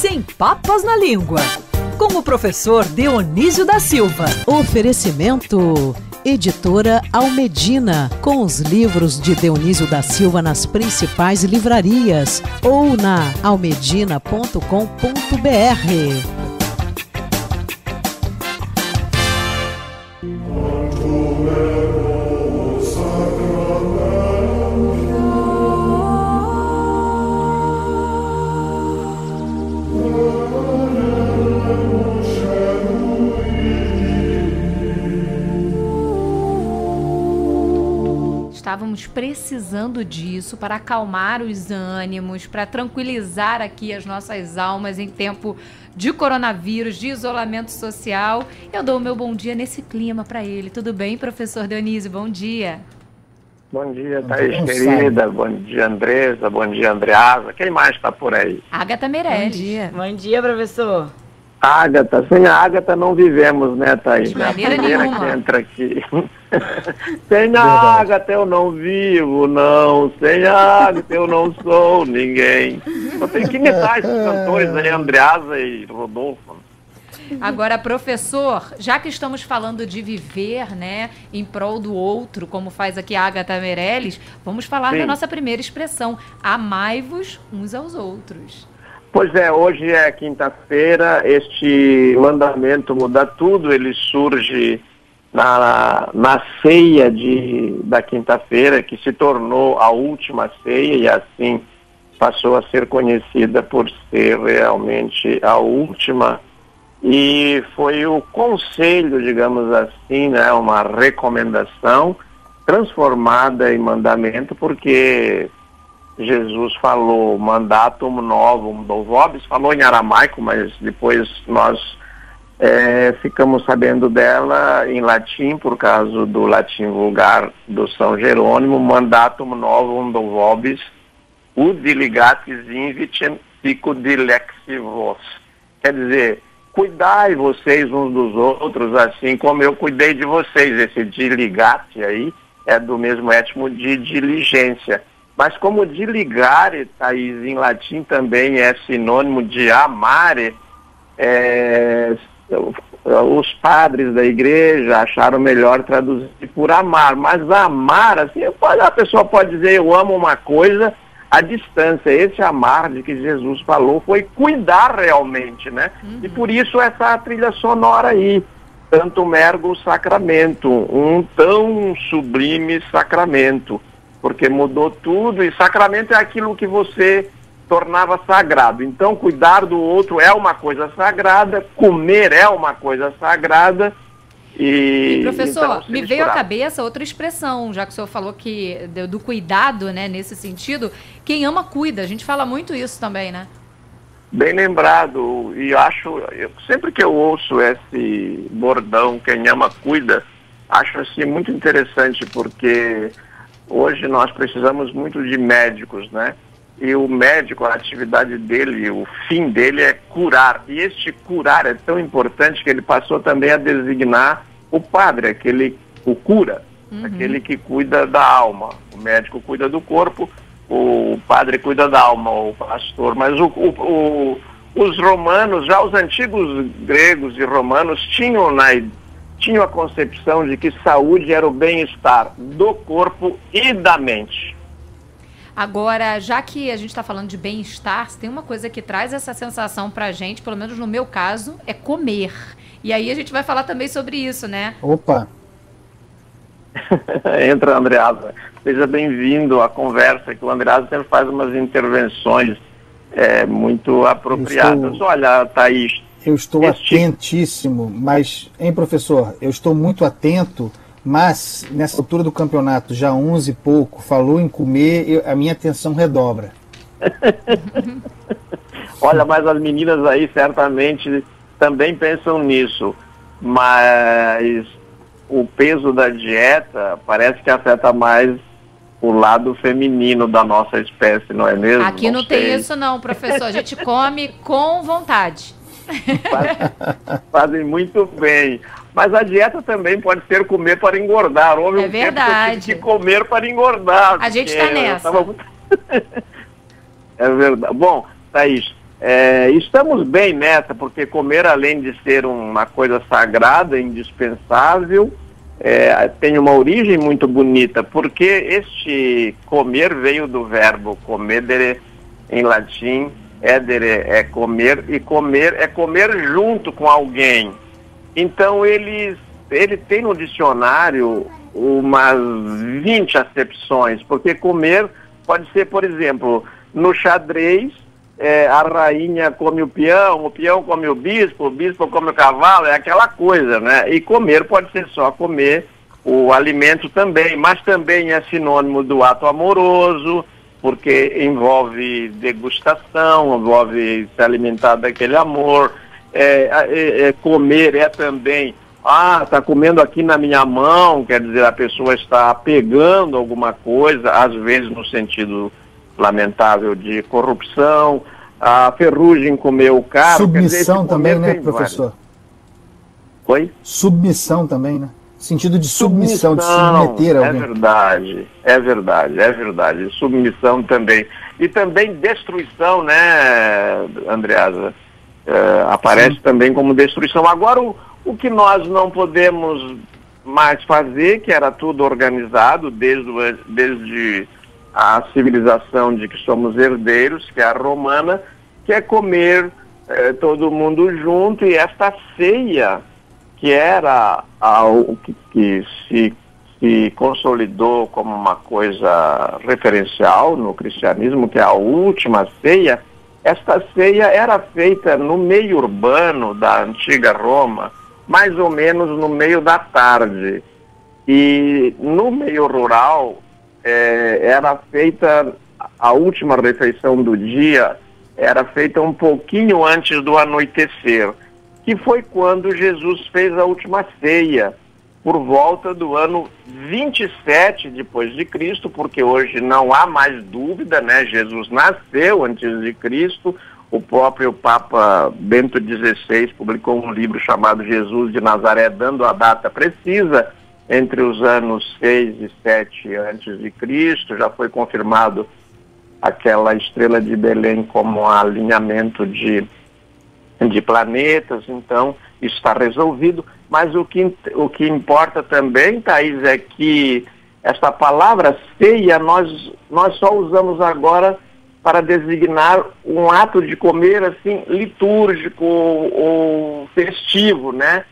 Sem Papas na Língua, com o professor Dionísio da Silva. Oferecimento. Editora Almedina, com os livros de Dionísio da Silva nas principais livrarias ou na almedina.com.br. precisando disso para acalmar os ânimos, para tranquilizar aqui as nossas almas em tempo de coronavírus, de isolamento social. Eu dou o meu bom dia nesse clima para ele. Tudo bem, professor Dionísio? Bom dia. Bom dia, Thaís querida. Bom dia, Andresa. Bom dia, Andreasa. Quem mais está por aí? Agatha Meirelles. Bom dia. Bom dia, professor. Ágata, sem a Ágata não vivemos, né, Thaís? De maneira nenhuma. que entra aqui. sem a Ágata eu não vivo, não. Sem a Ágata eu não sou ninguém. Eu tenho que imitar esses cantores aí, Andreasa e Rodolfo. Agora, professor, já que estamos falando de viver, né, em prol do outro, como faz aqui a Agatha Meirelles, vamos falar Sim. da nossa primeira expressão: amai-vos uns aos outros. Pois é, hoje é quinta-feira, este mandamento muda tudo, ele surge na, na ceia de, da quinta-feira, que se tornou a última ceia e assim passou a ser conhecida por ser realmente a última. E foi o conselho, digamos assim, né, uma recomendação transformada em mandamento, porque Jesus falou mandatum novum do vobis, falou em aramaico, mas depois nós é, ficamos sabendo dela em latim, por causa do latim vulgar do São Jerônimo, mandatum novum do vobis, udiligatis invitem pico dilexivos. Quer dizer, cuidai vocês uns dos outros, assim como eu cuidei de vocês. Esse diligate aí é do mesmo étimo de diligência. Mas como diligare, Thaís, em latim também é sinônimo de amare, é, os padres da igreja acharam melhor traduzir por amar. Mas amar, assim, a pessoa pode dizer eu amo uma coisa à distância. Esse amar de que Jesus falou foi cuidar realmente, né? Uhum. E por isso essa trilha sonora aí. Tanto mergo sacramento, um tão sublime sacramento porque mudou tudo e sacramento é aquilo que você tornava sagrado. Então, cuidar do outro é uma coisa sagrada, comer é uma coisa sagrada. E, E, professor, então, me veio à cabeça outra expressão, já que o senhor falou que do, do cuidado, né, nesse sentido. Quem ama, cuida. A gente fala muito isso também, né? Bem lembrado, e acho, eu- sempre que eu ouço esse bordão, quem ama cuida, acho assim muito interessante, porque hoje nós precisamos muito de médicos, né? E o médico, a atividade dele, o fim dele é curar. E este curar é tão importante que ele passou também a designar o padre, aquele, o cura, aquele que cuida da alma. O médico cuida do corpo, o padre cuida da alma, o pastor. Mas o, o- o- os romanos, já os antigos gregos e romanos, tinham, na, tinham a concepção de que saúde era o bem-estar do corpo e da mente. Agora, já que a gente está falando de bem-estar, se tem uma coisa que traz essa sensação pra gente, pelo menos no meu caso, é comer. E aí a gente vai falar também sobre isso, né? Opa, Entra, Andreasa. Seja bem-vindo à conversa, que o Andreasa sempre faz umas intervenções é, muito apropriadas. estou- Olha, Thaís, eu estou Este- atentíssimo, mas, hein, professor, eu estou muito atento, mas nessa altura do campeonato, já 11 e pouco, falou em comer, eu- a minha atenção redobra. Olha, mas as meninas aí certamente também pensam nisso, mas o peso da dieta parece que afeta mais o lado feminino da nossa espécie, não é mesmo? Aqui não, tem sei. isso não, professor. A gente come com vontade. Faz- Fazem muito bem. Mas a dieta também pode ser comer para engordar. Houve É um tempo que eu verdade. que comer para engordar. A gente tá eu nessa. tava é verdade. Bom, Thaís, É, estamos bem nessa, porque comer, além de ser uma coisa sagrada, indispensável, é, tem uma origem muito bonita, porque este comer veio do verbo comedere, em latim, edere é comer, e comer é comer junto com alguém. Então, ele, ele tem no dicionário umas 20 acepções, porque comer pode ser, por exemplo, no xadrez, é, a rainha come o peão, o peão come o bispo, o bispo come o cavalo, é aquela coisa, né? E comer pode ser só comer o alimento também, mas também é sinônimo do ato amoroso, porque envolve degustação, envolve se alimentar daquele amor. É, é, é, comer é também, ah, está comendo aqui na minha mão, quer dizer, a pessoa está pegando alguma coisa, às vezes no sentido lamentável de corrupção, a ferrugem comeu o carro. Submissão dizer, também, né, professor? Oi? Submissão também, né? Sentido de submissão, submissão, de submeter alguém. É verdade, é verdade, é verdade. Submissão também. E também destruição, né, Andreasa? É, aparece Sim. também como destruição. Agora, o, o que nós não podemos mais fazer, que era tudo organizado desde, desde a civilização de que somos herdeiros, que é a romana, que é comer eh, todo mundo junto e esta ceia, que era algo que, que se, se consolidou como uma coisa referencial no cristianismo, que é a última ceia, esta ceia era feita no meio urbano da antiga Roma, mais ou menos no meio da tarde. E no meio rural, é, era feita a última refeição do dia, era feita um pouquinho antes do anoitecer, que foi quando Jesus fez a última ceia, por volta do ano 27 depois de Cristo, porque hoje não há mais dúvida, né? Jesus nasceu antes de Cristo. O próprio Papa Bento XVI publicou um livro chamado Jesus de Nazaré, dando a data precisa entre os anos 6 e 7 antes de Cristo, já foi confirmado aquela estrela de Belém como alinhamento de, de planetas, então isso está resolvido. Mas o que, o que importa também, Thaís, é que esta palavra ceia nós, nós só usamos agora para designar um ato de comer assim litúrgico ou festivo, né?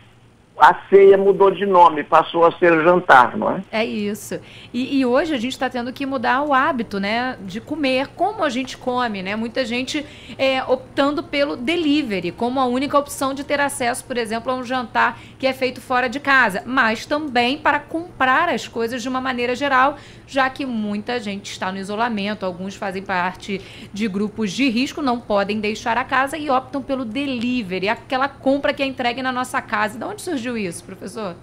A ceia mudou de nome, passou a ser jantar, não é? É isso. E, e hoje a gente está tendo que mudar o hábito, né, de comer, como a gente come, né? Muita gente é, optando pelo delivery, como a única opção de ter acesso, por exemplo, a um jantar que é feito fora de casa, mas também para comprar as coisas de uma maneira geral, já que muita gente está no isolamento, alguns fazem parte de grupos de risco, não podem deixar a casa e optam pelo delivery, aquela compra que é entregue na nossa casa. De onde surgiu surgiu isso, professor?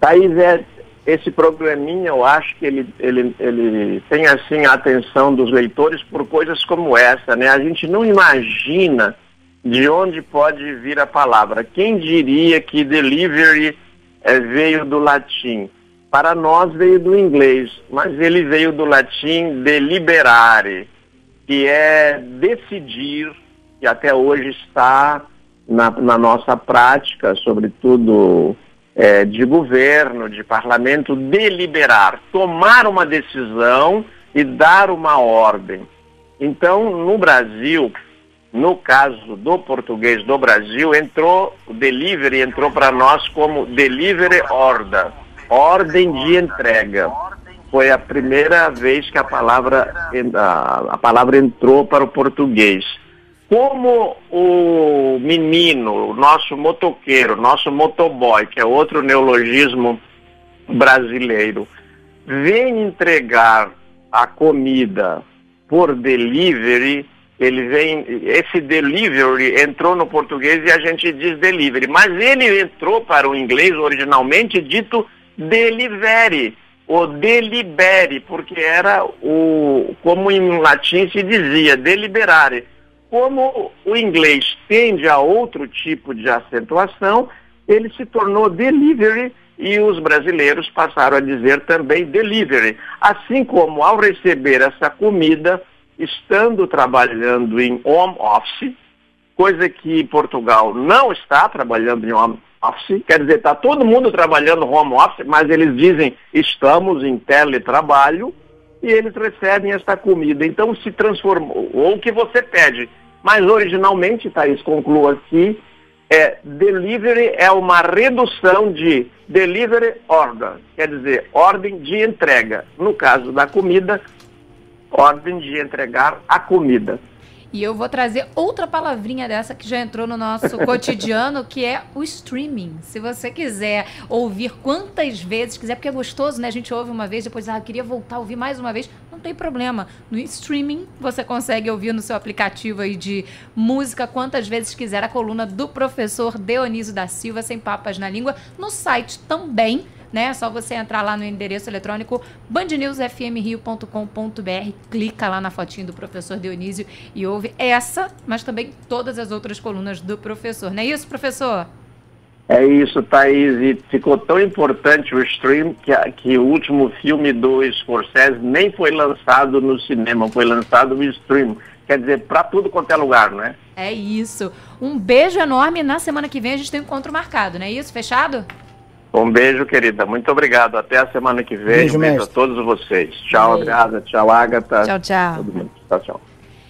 Thaís, é, esse programinha, eu acho que ele, ele, ele tem assim a atenção dos leitores por coisas como essa, né? A gente não imagina de onde pode vir a palavra. Quem diria que delivery é, veio do latim? Para nós veio do inglês, mas ele veio do latim deliberare, que é decidir, que até hoje está na, na nossa prática, sobretudo é, de governo, de parlamento, deliberar, tomar uma decisão e dar uma ordem. Então, no Brasil, no caso do português do Brasil, entrou o delivery entrou para nós como delivery order, ordem de entrega. Foi a primeira vez que a palavra a, a palavra entrou para o português. Como o menino, o nosso motoqueiro, nosso motoboy, que é outro neologismo brasileiro, vem entregar a comida por delivery, ele vem, esse delivery entrou no português e a gente diz delivery, mas ele entrou para o inglês originalmente dito delivery, ou delibere, porque era o, como em latim se dizia, deliberare como o inglês tende a outro tipo de acentuação, ele se tornou delivery e os brasileiros passaram a dizer também delivery. Assim como ao receber essa comida, estando trabalhando em home office, coisa que Portugal não está trabalhando em home office, quer dizer, está todo mundo trabalhando home office, mas eles dizem estamos em teletrabalho e eles recebem esta comida. Então se transformou, ou o que você pede. Mas originalmente, Thaís, concluo aqui, é, delivery é uma redução de delivery order, quer dizer, ordem de entrega. No caso da comida, ordem de entregar a comida. E eu vou trazer outra palavrinha dessa que já entrou no nosso cotidiano, que é o streaming. Se você quiser ouvir quantas vezes quiser, porque é gostoso, né? A gente ouve uma vez, depois, ah, eu queria voltar a ouvir mais uma vez. Não tem problema. No streaming, você consegue ouvir no seu aplicativo aí de música quantas vezes quiser a coluna do professor Dionísio da Silva, sem papas na língua. No site também né? É só você entrar lá no endereço eletrônico bandnewsfmrio.com.br, clica lá na fotinho do professor Dionísio e ouve essa, mas também todas as outras colunas do professor. Não é isso, professor? É isso, Thaís. E ficou tão importante o stream que, que o último filme do Scorsese nem foi lançado no cinema, foi lançado no stream. Quer dizer, para tudo quanto é lugar, não é? É isso. Um beijo enorme. Na semana que vem a gente tem um encontro marcado, não é isso? Fechado? Um beijo, querida. Muito obrigado. Até a semana que vem. Beijo, um beijo a todos vocês. Tchau. Adriana. Tchau, Agatha. Tchau, tchau. Todo mundo. Tchau, tchau.